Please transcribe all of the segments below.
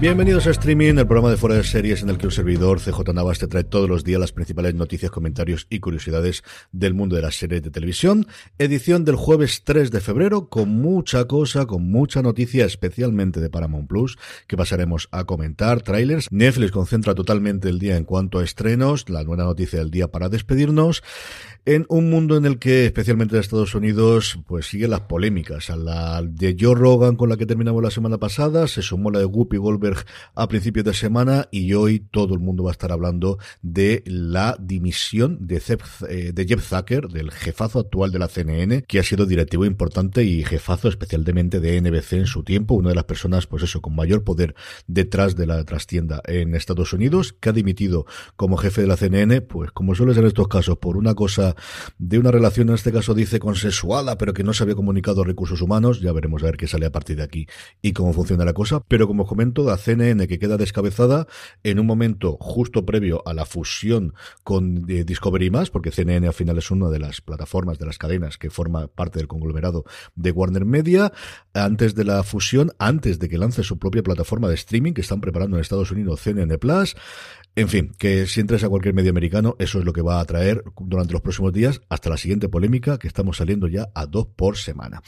Bienvenidos a Streaming, el programa de fuera de series en el que un servidor, CJ Navas, te trae todos los días las principales noticias, comentarios y curiosidades del mundo de las series de televisión. Edición del jueves 3 de febrero, con mucha cosa, con mucha noticia, especialmente de Paramount Plus, que pasaremos a comentar. Trailers. Netflix concentra totalmente el día en cuanto a estrenos, la nueva noticia del día para despedirnos en un mundo en el que, especialmente en Estados Unidos, pues siguen las polémicas. A la de Joe Rogan con la que terminamos la semana pasada, se sumó la de Whoopi Goldberg a principios de semana y hoy todo el mundo va a estar hablando de la dimisión de, eh, de Jeff Zucker, del jefazo actual de la CNN, que ha sido directivo importante y jefazo especialmente de NBC en su tiempo, una de las personas, pues eso, con mayor poder detrás de la trastienda en Estados Unidos, que ha dimitido como jefe de la CNN, pues como suele ser en estos casos, por una cosa de una relación, en este caso dice consensuada, pero que no se había comunicado recursos humanos. Ya veremos a ver qué sale a partir de aquí y cómo funciona la cosa. Pero como os comento, la CNN que queda descabezada en un momento justo previo a la fusión con eh, Discovery Más, porque CNN al final es una de las plataformas, de las cadenas que forma parte del conglomerado de Warner Media. Antes de la fusión, antes de que lance su propia plataforma de streaming que están preparando en Estados Unidos, CNN Plus. En fin, que si entras a cualquier medio americano, eso es lo que va a traer durante los próximos días hasta la siguiente polémica, que estamos saliendo ya a dos por semana.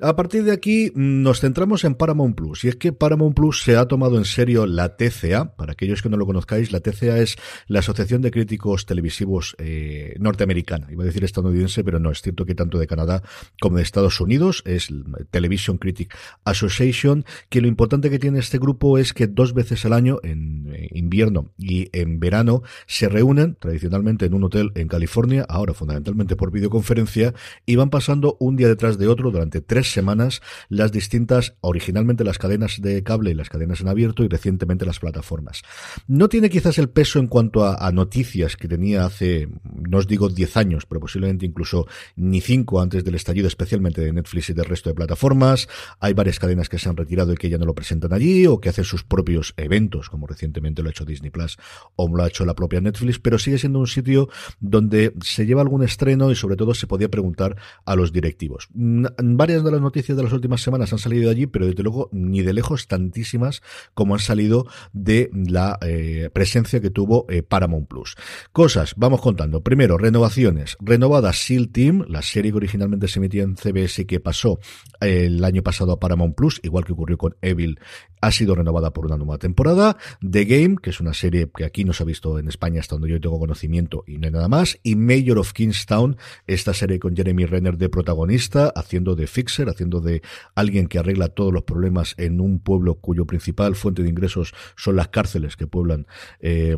A partir de aquí nos centramos en Paramount Plus, y es que Paramount Plus se ha tomado en serio la TCA. Para aquellos que no lo conozcáis, la TCA es la Asociación de Críticos Televisivos eh, Norteamericana. Iba a decir estadounidense, pero no, es cierto que tanto de Canadá como de Estados Unidos es Television Critic Association, que lo importante que tiene este grupo es que dos veces al año, en eh, invierno y en verano se reúnen tradicionalmente en un hotel en California, ahora fundamentalmente por videoconferencia, y van pasando un día detrás de otro durante tres semanas las distintas, originalmente las cadenas de cable y las cadenas en abierto y recientemente las plataformas. No tiene quizás el peso en cuanto a, noticias que tenía hace, no os digo 10 años, pero posiblemente incluso ni 5 antes del estallido, especialmente de Netflix y del resto de plataformas. Hay varias cadenas que se han retirado y que ya no lo presentan allí o que hacen sus propios eventos, como recientemente lo ha hecho Disney Plus o lo ha hecho la propia Netflix, pero sigue siendo un sitio donde se lleva algún estreno y sobre todo se podía preguntar a los directivos. Varias de las noticias de las últimas semanas han salido de allí, pero desde luego ni de lejos tantísimas como han salido de la eh, presencia que tuvo eh, Paramount Plus. Cosas, vamos contando. Primero, renovaciones. Renovada SEAL Team, la serie que originalmente se emitía en CBS que pasó eh, el año pasado a Paramount Plus, igual que ocurrió con Evil, ha sido renovada por una nueva temporada. The Game, que es una serie que aquí no se ha visto en España hasta donde yo tengo conocimiento y no hay nada más. Y Mayor of Kingstown, esta serie con Jeremy Renner de protagonista, haciendo de fixer, haciendo de alguien que arregla todos los problemas en un pueblo cuyo principal fuente de ingresos son las cárceles que pueblan eh,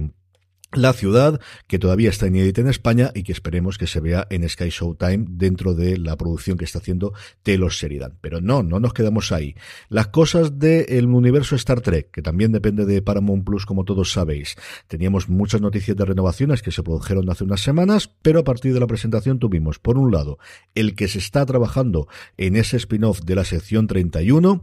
la ciudad, que todavía está inédita en España y que esperemos que se vea en Sky Showtime dentro de la producción que está haciendo Taylor Sheridan. Pero no, no nos quedamos ahí. Las cosas del universo Star Trek, que también depende de Paramount Plus, como todos sabéis. Teníamos muchas noticias de renovaciones que se produjeron hace unas semanas, pero a partir de la presentación tuvimos, por un lado, el que se está trabajando en ese spin-off de la sección 31,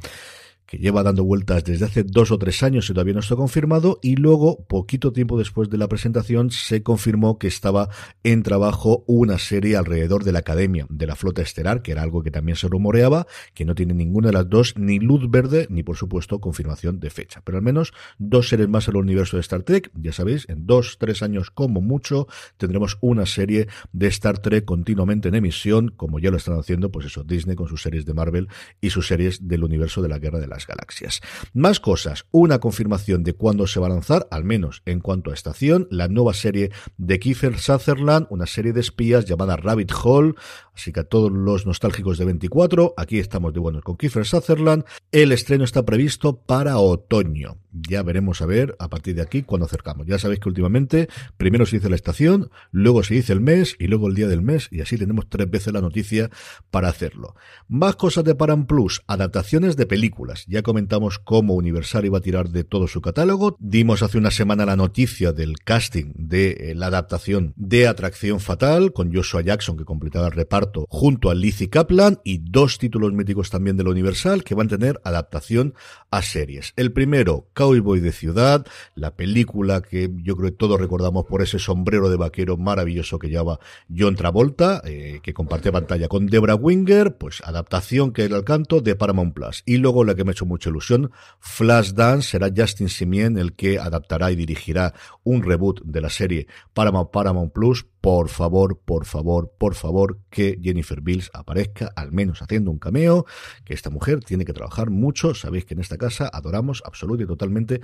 que lleva dando vueltas desde hace dos o tres años y todavía no está confirmado, y luego, poquito tiempo después de la presentación, se confirmó que estaba en trabajo una serie alrededor de la Academia de la Flota Estelar, que era algo que también se rumoreaba, que no tiene ninguna de las dos ni luz verde, ni por supuesto confirmación de fecha. Pero al menos dos series más en el universo de Star Trek, ya sabéis, en dos, tres años como mucho, tendremos una serie de Star Trek continuamente en emisión, como ya lo están haciendo, pues eso, Disney con sus series de Marvel y sus series del universo de la Guerra de las Galaxias. Más cosas, una confirmación de cuándo se va a lanzar, al menos en cuanto a estación, la nueva serie de Kiefer Sutherland, una serie de espías llamada Rabbit Hole, así que a todos los nostálgicos de 24, aquí estamos de buenos con Kiefer Sutherland, el estreno está previsto para otoño. Ya veremos a ver a partir de aquí cuando acercamos. Ya sabéis que últimamente primero se dice la estación, luego se dice el mes y luego el día del mes y así tenemos tres veces la noticia para hacerlo. Más cosas de Param Plus, adaptaciones de películas. Ya comentamos cómo Universal iba a tirar de todo su catálogo. Dimos hace una semana la noticia del casting de eh, la adaptación de Atracción Fatal con Joshua Jackson que completaba el reparto junto a Lizzie Kaplan y dos títulos míticos también de la Universal que van a tener adaptación a series. El primero, Cowboy de Ciudad, la película que yo creo que todos recordamos por ese sombrero de vaquero maravilloso que lleva John Travolta, eh, que comparte pantalla con Debra Winger, pues adaptación que era el canto de Paramount Plus. Y luego la que me hecho mucha ilusión, Flashdance, será Justin Simien el que adaptará y dirigirá un reboot de la serie Paramount Paramount Plus por favor, por favor, por favor, que Jennifer Bills aparezca, al menos haciendo un cameo, que esta mujer tiene que trabajar mucho. Sabéis que en esta casa adoramos absolutamente y totalmente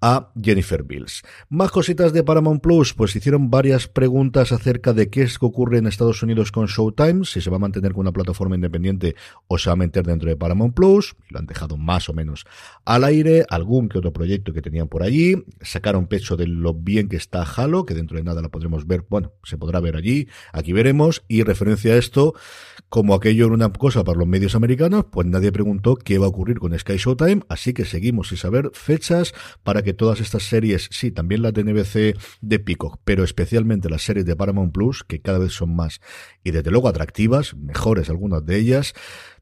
a Jennifer Bills. Más cositas de Paramount Plus, pues hicieron varias preguntas acerca de qué es que ocurre en Estados Unidos con Showtime, si se va a mantener con una plataforma independiente o se va a meter dentro de Paramount Plus, lo han dejado más o menos al aire, algún que otro proyecto que tenían por allí, sacaron pecho de lo bien que está Halo, que dentro de nada la podremos ver, bueno, se podrá ver allí, aquí veremos, y referencia a esto, como aquello era una cosa para los medios americanos, pues nadie preguntó qué va a ocurrir con Sky Showtime, así que seguimos sin saber fechas para que todas estas series, sí, también las de NBC de Peacock, pero especialmente las series de Paramount Plus, que cada vez son más y desde luego atractivas, mejores algunas de ellas,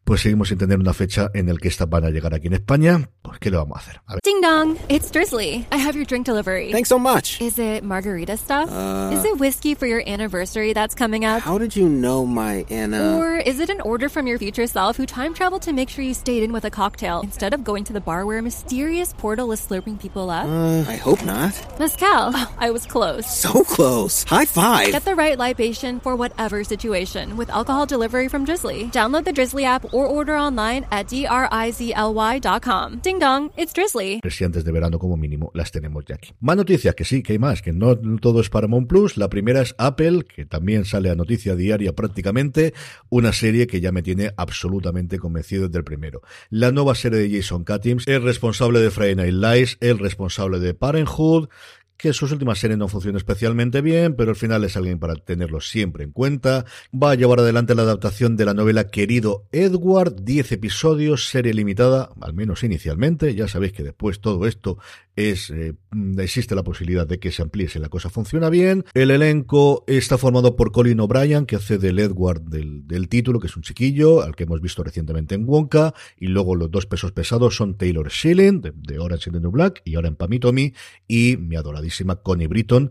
pues seguimos sin tener una fecha en el que estas van a llegar aquí en España. Pues, ¿qué le vamos a hacer? A ver. Ding dong, it's Drizzly. I have your drink delivery. Thanks so much. Is it margarita stuff? Uh, is it whiskey for your anniversary that's coming up? How did you know my Anna? Or is it an order from your future self who time traveled to make sure you stayed in with a cocktail instead of going to the bar where a mysterious portal is slurping people up? Uh, I hope not. Mezcal. Oh, I was close. So close. High five. Get the right libation for whatever situation with alcohol delivery from Drizzly. Download the Drizzly app or order online at drizly.com. Ding dong, it's Drizzly. de verano como mínimo las tenemos ya aquí. Más noticias, que sí, que hay más, que no todo es Paramount Plus. La primera es Apple, que también sale a noticia diaria prácticamente, una serie que ya me tiene absolutamente convencido desde el primero. La nueva serie de Jason Katims, el responsable de Friday Night Lights, el responsable de Parenthood, que sus últimas series no funcionan especialmente bien, pero al final es alguien para tenerlo siempre en cuenta. Va a llevar adelante la adaptación de la novela Querido Edward, 10 episodios, serie limitada, al menos inicialmente. Ya sabéis que después todo esto es eh, existe la posibilidad de que se amplíe si la cosa funciona bien. El elenco está formado por Colin O'Brien, que hace del Edward del, del título, que es un chiquillo, al que hemos visto recientemente en Wonka, y luego los dos pesos pesados son Taylor Schilling, de, de Orange is the New Black, y ahora en Pamitomi, y mi adoradísima Connie Britton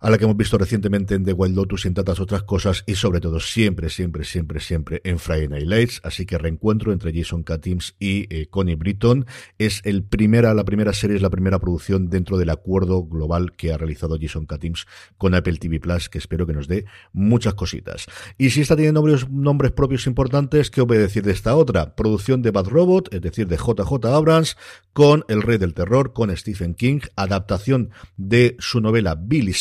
a la que hemos visto recientemente en The Wild Lotus y en tantas otras cosas, y sobre todo siempre, siempre, siempre, siempre en Friday Night Lights. Así que reencuentro entre Jason Katims y eh, Connie Britton. Es el primera, la primera serie, es la primera producción dentro del acuerdo global que ha realizado Jason Katims con Apple TV Plus, que espero que nos dé muchas cositas. Y si está teniendo nombres, nombres propios importantes, ¿qué os voy a decir de esta otra? Producción de Bad Robot, es decir, de JJ Abrams, con El Rey del Terror, con Stephen King, adaptación de su novela Billy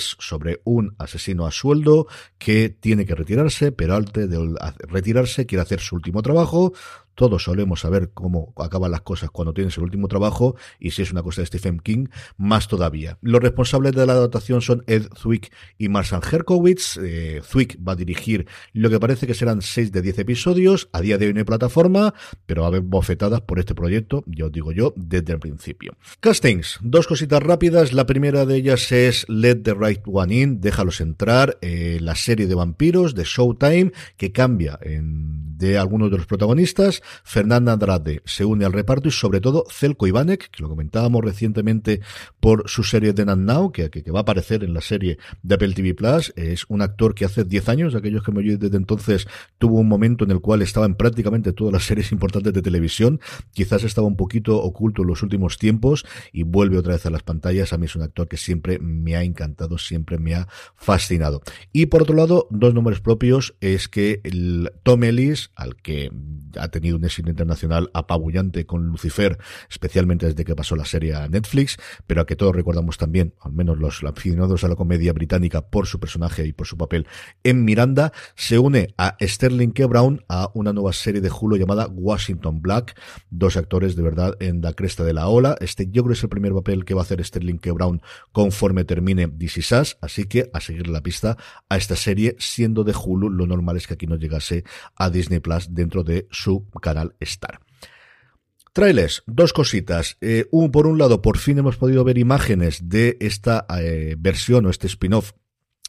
Sobre un asesino a sueldo que tiene que retirarse, pero antes de retirarse quiere hacer su último trabajo, todos solemos saber cómo acaban las cosas cuando tienes el último trabajo y si es una cosa de Stephen King, más todavía. Los responsables de la adaptación son Ed Zwick y Marsan Herkowitz. Eh, Zwick va a dirigir lo que parece que serán 6 de 10 episodios. A día de hoy no hay plataforma, pero va a haber bofetadas por este proyecto, ya os digo yo, desde el principio. Castings, dos cositas rápidas. La primera de ellas es Let the Right One In, déjalos entrar, eh, la serie de vampiros de Showtime que cambia en, de algunos de los protagonistas Fernanda Andrade se une al reparto y sobre todo Celko Ivanek, que lo comentábamos recientemente por su serie de Now, que, que, va a aparecer en la serie de Apple TV Plus. Es un actor que hace 10 años, aquellos que me oyen desde entonces, tuvo un momento en el cual estaba en prácticamente todas las series importantes de televisión. Quizás estaba un poquito oculto en los últimos tiempos y vuelve otra vez a las pantallas. A mí es un actor que siempre me ha encantado, siempre me ha fascinado. Y por otro lado, dos nombres propios es que el Tom Ellis, al que ha tenido un éxito internacional apabullante con Lucifer, especialmente desde que pasó la serie a Netflix, pero a que todos recordamos también, al menos los aficionados a la comedia británica, por su personaje y por su papel en Miranda, se une a Sterling K. Brown a una nueva serie de Hulu llamada Washington Black, dos actores de verdad en la cresta de la ola. Este yo creo que es el primer papel que va a hacer Sterling K. Brown conforme termine DC Sass, así que a seguir la pista a esta serie, siendo de Hulu, lo normal es que aquí no llegase a Disney Plus dentro de su canal Star. Trailers, dos cositas. Eh, un, por un lado, por fin hemos podido ver imágenes de esta eh, versión o este spin-off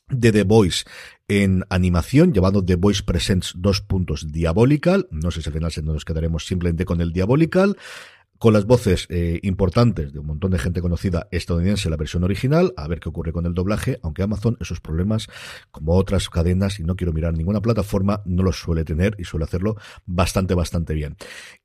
de The Voice en animación, llamado The Voice Presents dos puntos Diabolical. No sé si al final nos quedaremos simplemente con el Diabolical con las voces eh, importantes de un montón de gente conocida estadounidense la versión original, a ver qué ocurre con el doblaje, aunque Amazon esos problemas, como otras cadenas, y no quiero mirar ninguna plataforma, no los suele tener y suele hacerlo bastante, bastante bien.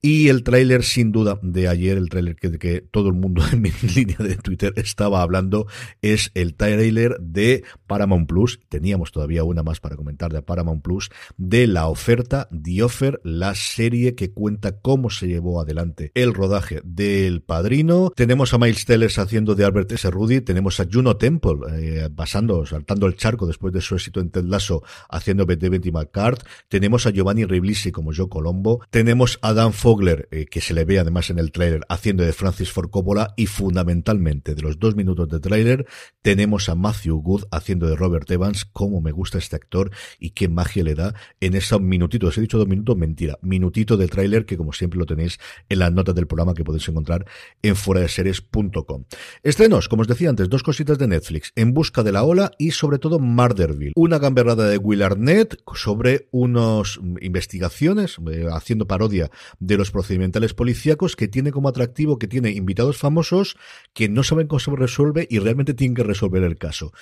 Y el tráiler, sin duda, de ayer, el tráiler que, que todo el mundo en mi línea de Twitter estaba hablando, es el tráiler de Paramount Plus, teníamos todavía una más para comentar de Paramount Plus, de la oferta, The Offer, la serie que cuenta cómo se llevó adelante el rodaje del Padrino. Tenemos a Miles Tellers haciendo de Albert S. Rudy. Tenemos a Juno Temple eh, pasando, saltando el charco después de su éxito en Ted Lasso haciendo de Betty McCart. Tenemos a Giovanni Ribisi como Joe Colombo. Tenemos a Dan Fogler, eh, que se le ve además en el tráiler haciendo de Francis Ford Coppola. Y fundamentalmente, de los dos minutos de tráiler, tenemos a Matthew Good haciendo de Robert Evans. Cómo me gusta este actor y qué magia le da en esos minutitos. He dicho dos minutos, mentira. Minutito de tráiler que como siempre lo tenéis en las notas del programa que podéis encontrar en fueradeseries.com. Estrenos, como os decía antes, dos cositas de Netflix, En busca de la ola y sobre todo Murderville, una gamberrada de Will Arnett sobre unas investigaciones, eh, haciendo parodia de los procedimentales policíacos que tiene como atractivo que tiene invitados famosos que no saben cómo se resuelve y realmente tienen que resolver el caso.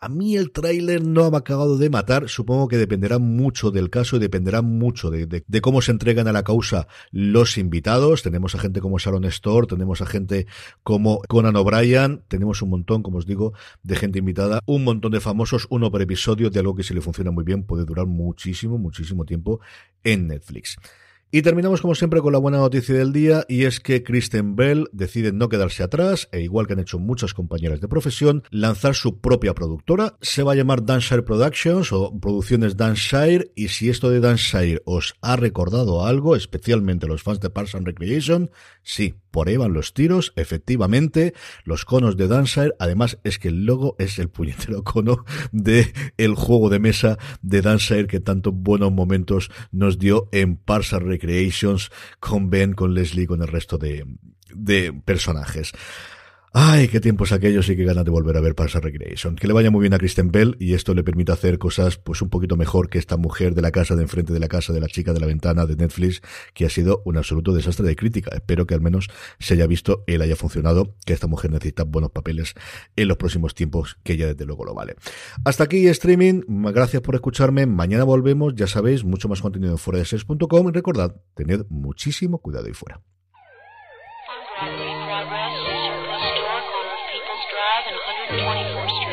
A mí el tráiler no me ha acabado de matar, supongo que dependerá mucho del caso y dependerá mucho de, cómo se entregan a la causa los invitados. Tenemos a gente como Sharon Store, tenemos a gente como Conan O'Brien, tenemos un montón, como os digo, de gente invitada, un montón de famosos, uno por episodio de algo que si le funciona muy bien puede durar muchísimo, muchísimo tiempo en Netflix. Y terminamos como siempre con la buena noticia del día y es que Kristen Bell decide no quedarse atrás e igual que han hecho muchas compañeras de profesión, lanzar su propia productora. Se va a llamar Danshire Productions o Producciones Danshire y si esto de Danshire os ha recordado algo, especialmente los fans de Parks and Recreation, sí, por ahí van los tiros, efectivamente, los conos de Danshire, además es que el logo es el puñetero cono de el juego de mesa de Danshire que tanto buenos momentos nos dio en Parks and Recreations con Ben, con Leslie, con el resto de, de personajes. Ay, qué tiempos aquellos y qué ganas de volver a ver Parks Recreation. Que le vaya muy bien a Kristen Bell y esto le permite hacer cosas pues un poquito mejor que esta mujer de la casa de enfrente de la casa de la chica de la ventana de Netflix que ha sido un absoluto desastre de crítica. Espero que al menos se haya visto, él haya funcionado, que esta mujer necesita buenos papeles en los próximos tiempos, que ella desde luego lo vale. Hasta aquí streaming. Gracias por escucharme. Mañana volvemos, ya sabéis, mucho más contenido en fuera y recordad, tened muchísimo cuidado ahí fuera. and 124th Street.